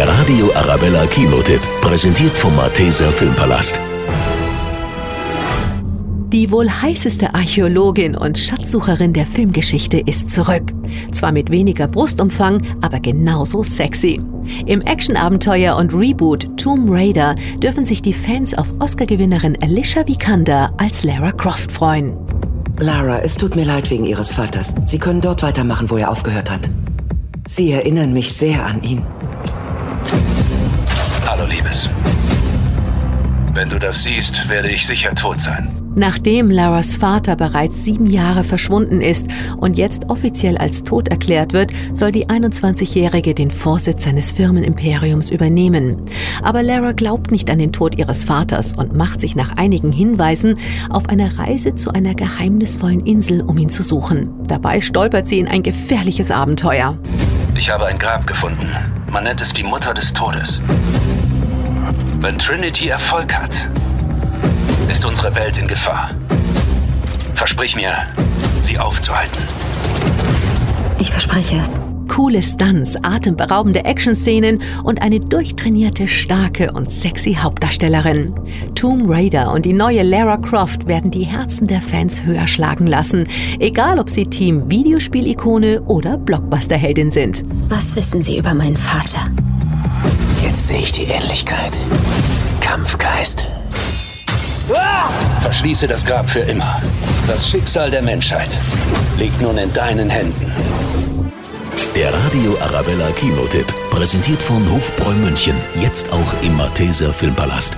Der Radio Arabella Kinotipp, präsentiert vom Malteser Filmpalast. Die wohl heißeste Archäologin und Schatzsucherin der Filmgeschichte ist zurück. Zwar mit weniger Brustumfang, aber genauso sexy. Im Actionabenteuer und Reboot Tomb Raider dürfen sich die Fans auf Oscar-Gewinnerin Alicia Vikander als Lara Croft freuen. Lara, es tut mir leid wegen Ihres Vaters. Sie können dort weitermachen, wo er aufgehört hat. Sie erinnern mich sehr an ihn. Hallo, Liebes. Wenn du das siehst, werde ich sicher tot sein. Nachdem Laras Vater bereits sieben Jahre verschwunden ist und jetzt offiziell als tot erklärt wird, soll die 21-Jährige den Vorsitz seines Firmenimperiums übernehmen. Aber Lara glaubt nicht an den Tod ihres Vaters und macht sich nach einigen Hinweisen auf eine Reise zu einer geheimnisvollen Insel, um ihn zu suchen. Dabei stolpert sie in ein gefährliches Abenteuer. Ich habe ein Grab gefunden. Man nennt es die Mutter des Todes. Wenn Trinity Erfolg hat, ist unsere Welt in Gefahr. Versprich mir, sie aufzuhalten. Ich verspreche es. Coole Stunts, atemberaubende Actionszenen und eine durchtrainierte, starke und sexy Hauptdarstellerin. Tomb Raider und die neue Lara Croft werden die Herzen der Fans höher schlagen lassen, egal ob sie Team Videospielikone oder Blockbusterheldin sind. Was wissen Sie über meinen Vater? Jetzt sehe ich die Ähnlichkeit. Kampfgeist. Verschließe das Grab für immer. Das Schicksal der Menschheit liegt nun in deinen Händen. Der Radio Arabella Kinotipp, präsentiert von Hofbräu München, jetzt auch im Malteser Filmpalast.